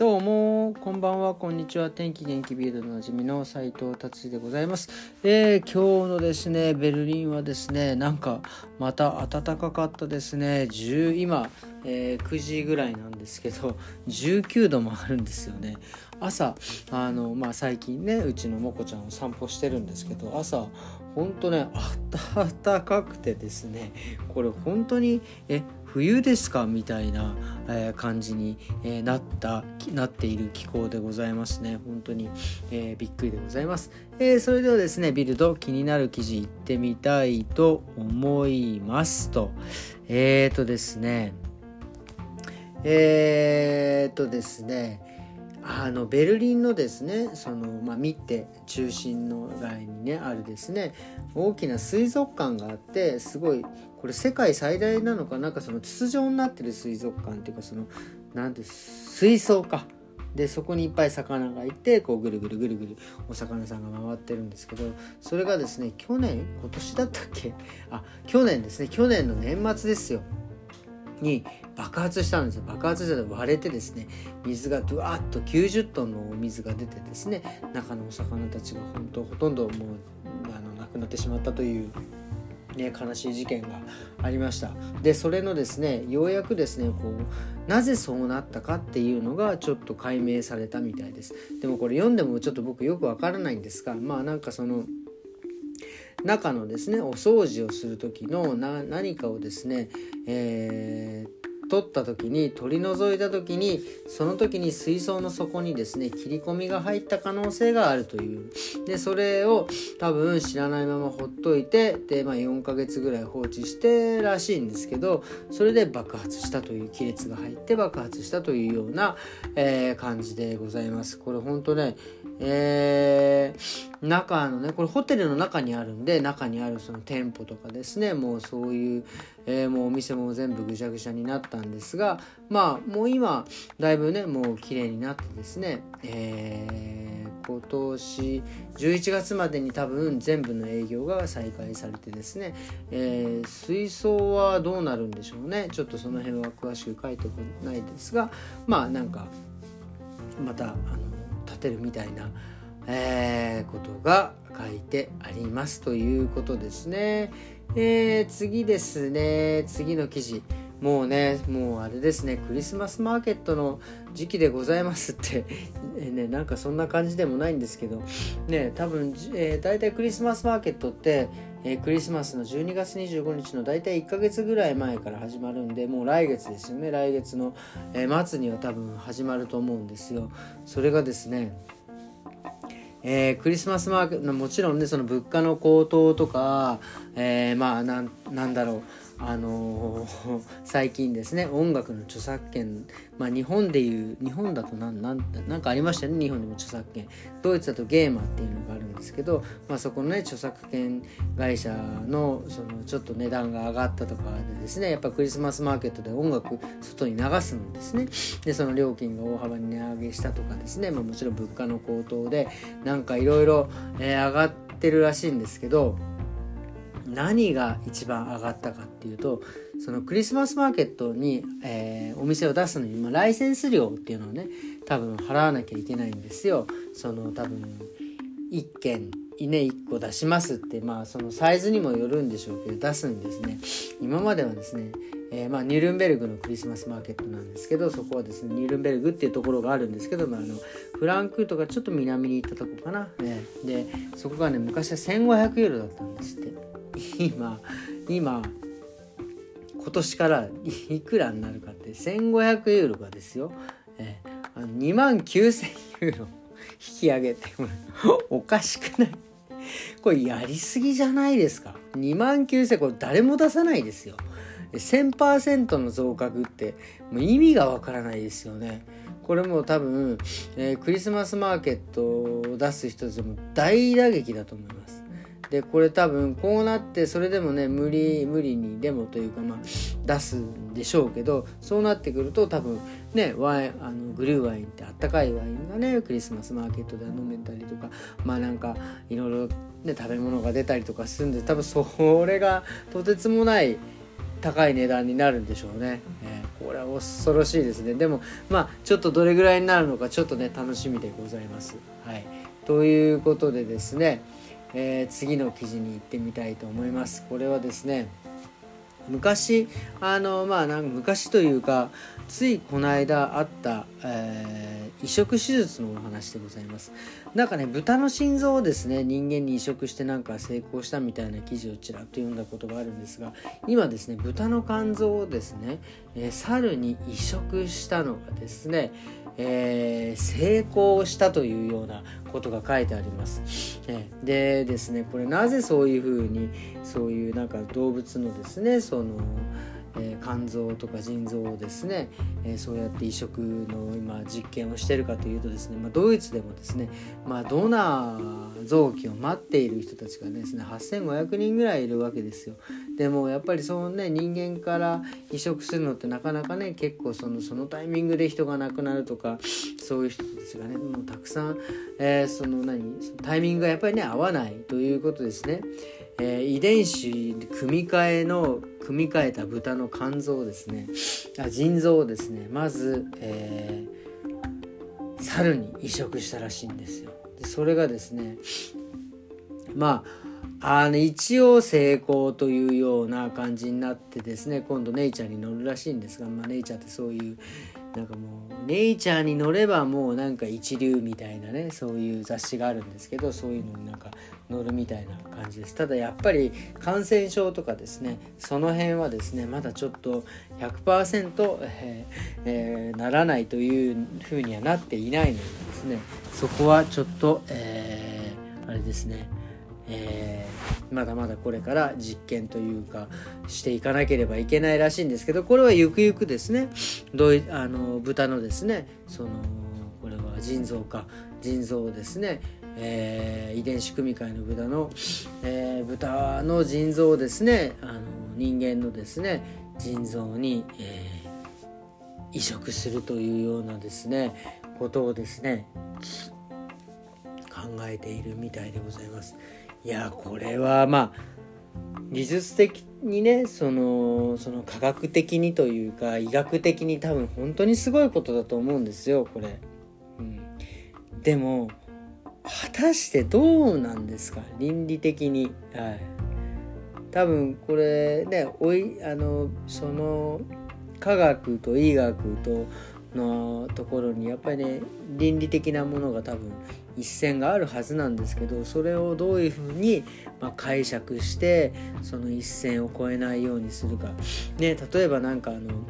どうもこんばんはこんにちは。天気元気ビールのなじみの斉藤達でございます、えー、今日のですねベルリンはですねなんかまた暖かかったですね。10今、えー、9時ぐらいなんですけど19度もあるんですよね。朝あのまあ最近ねうちのもこちゃんを散歩してるんですけど朝ほんとね暖かくてですねこれ本当にえ冬ですか？みたいな、え、感じに、え、なったなっている気候でございますね。本当に、えー、びっくりでございます、えそれではですねビルド気になる記事いってみたいと思いますと。えっ、とですね。えっとですね。あのベルリンのですねその、まあ、ミッテ中心の街にねあるですね大きな水族館があってすごいこれ世界最大なのかなんかその筒状になってる水族館っていうかそのなんて水槽か。でそこにいっぱい魚がいてこうぐるぐるぐるぐるお魚さんが回ってるんですけどそれがですね去年？今年だったっけ？あ去年ですね。去年の年末ですよ。に爆発したんです爆発して割れてですね水がドワッと90トンのお水が出てですね中のお魚たちが本当ほとんどもうあの亡くなってしまったというね、悲しい事件がありました。でそれのですねようやくですねこうなぜそうなったかっていうのがちょっと解明されたみたいです。でもこれ読んでもちょっと僕よくわからないんですがまあなんかその中のですねお掃除をする時の何かをですね、えー取った時に取り除いた時にその時に水槽の底にですね切り込みが入った可能性があるという。でそれを多分知らないままほっといてで、まあ、4ヶ月ぐらい放置してらしいんですけどそれで爆発したという亀裂が入って爆発したというような、えー、感じでございます。これ本当ねえー、中のねこれホテルの中にあるんで中にあるその店舗とかですね。もうそういう、えー、もうお店も全部ぐしゃぐしゃになったんですがまあもう今だいぶねもう綺麗になってですね、えー、今年11月までに多分全部の営業が再開されてですね、えー、水槽はどうなるんでしょうね。ちょっとその辺は詳しく書いてこないですがまあなんかまたあのてるみたいな、えー、ことが書いてありますということですね。えー、次ですね。次の記事。もうねもうあれですね。クリスマスマーケットの時期でございますって。ねなんかそんな感じでもないんですけど。ね多分、えー、大体クリスマスマーケットってえー、クリスマスの12月25日の大体1ヶ月ぐらい前から始まるんでもう来月ですよね。来月の、えー、末には多分始まると思うんですよ。それがですねえー、クリスマスマーケットもちろんねその物価の高騰とか、えー、まあななんだろう。あのー、最近ですね音楽の著作権、まあ、日本でいう日本だと何なんなんかありましたよね日本でも著作権。ドイツだとゲーマーっていうのがあるんですけど、まあ、そこのね著作権会社のそのちょっと値段が上がったとかでですねやっぱクリスマスマーケットで音楽外に流すんですね。でその料金が大幅に値上げしたとかですね、まあ、もちろん物価の高騰でなんかいろいろ上がってるらしいんですけど何が一番上がったかっていうとそのクリスマスマーケットに、えー、お店を出すのに、まあ、ライセンス料っていうのをね多分払わなきゃいけないんですよ。その多分1件ね1個出しますってまあそのサイズにもよるんでしょうけど出すんですね。今まではですねえー、まあ、ニュルンベルグのクリスマスマーケットなんですけどそこはですねニュルンベルグっていうところがあるんですけど、まあ、あのフランクフルトがちょっと南に行ったとこかな、ね、でそこがね昔は1500ユーロだったんですって。今今今年からいくらになるかって1500ユーロがですよ、えー、2万9000ユーロ引き上げておかしくない。これやりすぎじゃないですか。2万9000これ誰も出さないですよ。1000%の増額ってもう意味がわからないですよね。これも多分、えー、クリスマスマーケットを出す人たちも大打撃だと思います。でこれ多分こうなってそれでもね無理無理にでもというかまあ出すんでしょうけどそうなってくると多分ねワインあのグルーワインってあったかいワインがねクリスマスマーケットで飲めたりとかまあなんかいろいろね食べ物が出たりとかするんで多分それがとてつもない高い値段になるんでしょうね。えーこれは恐ろしいですねでもまあちょっとどれぐらいになるのかちょっとね楽しみでございます。はい、ということでですね、えー、次の記事に行ってみたいと思います。これはですね昔あのまあなんか昔というかついこの間あった、えー、移植手術のお話でございますなんかね豚の心臓をですね人間に移植してなんか成功したみたいな記事をちらっと読んだことがあるんですが今ですね豚の肝臓をですね、えー、猿に移植したのがですね、えー、成功したというようなことが書いてあります。でですねこれなぜそういうふうにそういうなんか動物のですねそのえー、肝臓とか腎臓をですね、えー、そうやって移植の今実験をしてるかというとですね、まあ、ドイツでもですね、まあ、ドナー臓器を待っている人たちがですね8500人ぐらいいるわけですよ。でもやっぱりそのね人間から移植するのってなかなかね結構そのそのタイミングで人が亡くなるとかそういう人たちがねもうたくさん、えー、その何タイミングがやっぱりね合わないということですね。えー、遺伝子組み換えの組み換えた豚の肝臓ですね。あ腎臓をですね。まず、えー、猿に移植したらしいんですよ。でそれがですねまああの一応成功というような感じになってですね今度ネイチャーに乗るらしいんですが、まあ、ネイチャーってそういうなんかもうネイチャーに乗ればもうなんか一流みたいなねそういう雑誌があるんですけどそういうのになんか乗るみたいな感じです。ただやっぱり感染症とかですねその辺はですねまだちょっと100%、えーえー、ならないというふうにはなっていないのでですねそこはちょっと、えー、あれですねえー、まだまだこれから実験というかしていかなければいけないらしいんですけどこれはゆくゆくですねどういあの豚のですねそのこれは腎臓か腎臓をですね、えー、遺伝子組み換えの豚の、えー、豚の腎臓をですねあの人間のですね腎臓に、えー、移植するというようなですねことをですね考えているみたいでございます。いやこれはまあ技術的にねそのその科学的にというか医学的に多分本当にすごいことだと思うんですよこれ。うん、でも果たしてどうなんですか？倫理的に。はい、多分これねおいあのその科学と医学とのところにやっぱりね倫理的なものが多分一線があるはずなんですけどそれをどういうふうに、ま解釈してその一線を越えないようにするか。ね、例えば何かあの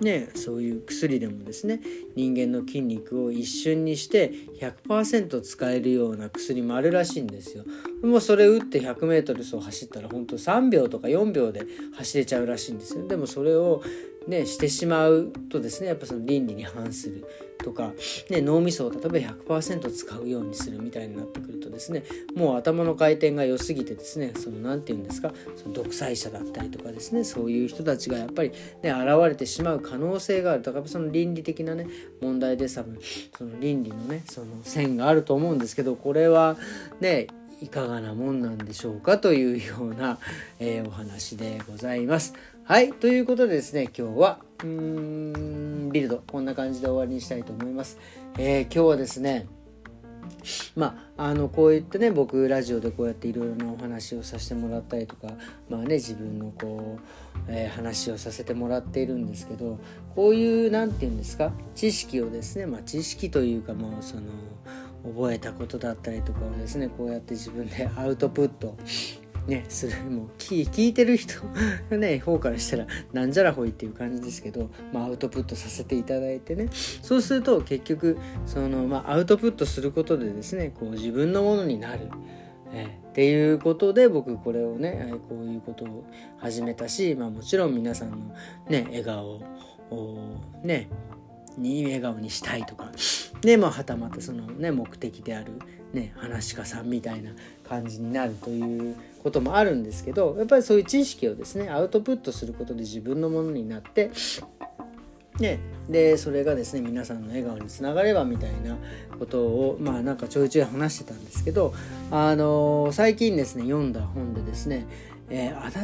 ね、そういう薬でもですね人間の筋肉を一瞬にして100%使えるような薬もあるらしいんですよ。もうそれ打って 100m 走走ったら本当3秒とか4秒で走れちゃうらしいんですよ。でもそれをねしてしまうとですねやっぱその倫理に反するとか、ね、脳みそを例えば100%使うようにするみたいになってくるとですねもう頭の回転が良すぎてですねその何て言うんですかその独裁者だったりとかですねそういう人たちがやっぱりね現れてしまう可能性があるだかその倫理的なね問題で多分その倫理のねその線があると思うんですけどこれはねいかがなもんなんでしょうかというような、えー、お話でございます。はい、ということでですね、今日は、うーん、ビルド、こんな感じで終わりにしたいと思います。えー、今日はですね、まあ、あのこういってね僕ラジオでこうやっていろいろなお話をさせてもらったりとかまあね自分のこう、えー、話をさせてもらっているんですけどこういう何て言うんですか知識をですねまあ知識というかもうその覚えたことだったりとかをですねこうやって自分でアウトプットね、する もう聞聞いてる人の ね方からしたらなんじゃらほいっていう感じですけど、まあ、アウトプットさせていただいてねそうすると結局その、まあ、アウトプットすることでですねこう自分のものになる。えっていうことで僕これをねこういうことを始めたし、まあ、もちろん皆さんのね笑顔をねに笑顔にしたいとかでまあはたまたそのね目的であるね話し家さんみたいな感じになるということもあるんですけどやっぱりそういう知識をですねアウトプットすることで自分のものになってね、でそれがですね皆さんの笑顔につながればみたいなことをまあなんかちょいちょい話してたんですけどあのー、最近ですね読んだ本でですね、えー、足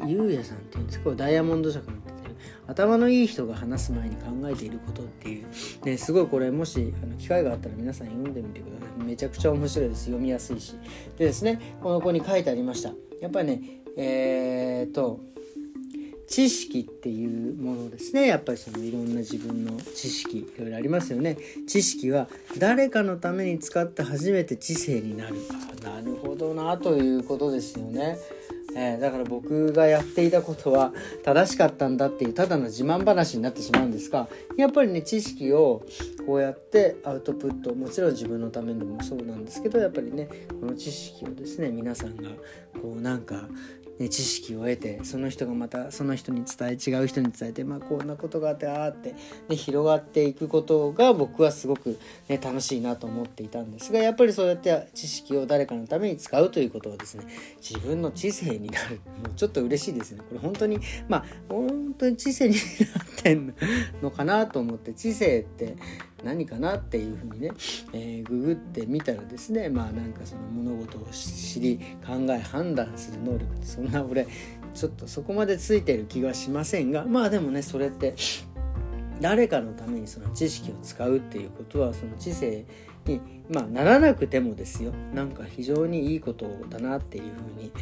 立優也さんっていうんですかダイヤモンド社から出て頭のいい人が話す前に考えていることっていう、ね、すごいこれもしあの機会があったら皆さん読んでみてください。めちゃくちゃ面白いです。読みやすいし。でですねこの子に書いてありました。やっぱりねえー、っと知識っていうものですね。やっぱりそのいろんな自分の知識いろいろありますよね。知識は誰かのために使って初めて知性になる。なるほどなということですよね。えー、だから僕がやっていたことは正しかったんだっていうただの自慢話になってしまうんですがやっぱりね知識をこうやってアウトプットもちろん自分のためでもそうなんですけどやっぱりねこの知識をですね皆さんがこうなんかね、知識を得てその人がまたその人に伝え違う人に伝えて、まあ、こんなことがあってああって、ね、広がっていくことが僕はすごく、ね、楽しいなと思っていたんですがやっぱりそうやって知識を誰かのために使うということはですね自分の知性になる。もうちょっと嬉しいですね。これ本当にまあ本当に知性になってんのかなと思って知性って何かなっていうふうにね、えー、ググってみたらですねまあなんかその物事を知り考え判断する能力ってそんな俺ちょっとそこまでついてる気がしませんがまあでもねそれって誰かのためにその知識を使うっていうことはその知性に、まあ、ならなくてもですよなんか非常にいいことだなっていうふうに、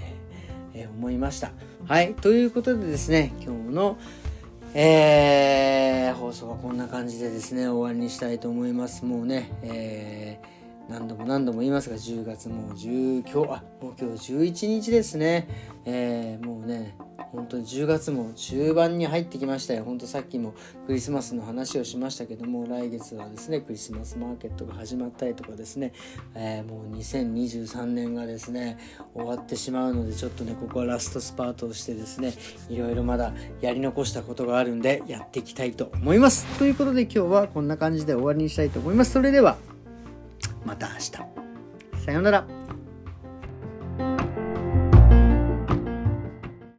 えー、思いました。はいということでですね今日のえー、放送はこんな感じでですね、終わりにしたいと思います。もうね、えー、何度も何度も言いますが、10月もう10、今日、あ、もう今日11日ですね。えー、もうね、本当に10月も中盤に入ってきましたよ。本当さっきもクリスマスの話をしましたけども、来月はですね、クリスマスマーケットが始まったりとかですね、えー、もう2023年がですね、終わってしまうので、ちょっとね、ここはラストスパートをしてですね、いろいろまだやり残したことがあるんで、やっていきたいと思います。ということで今日はこんな感じで終わりにしたいと思います。それでは、また明日。さようなら。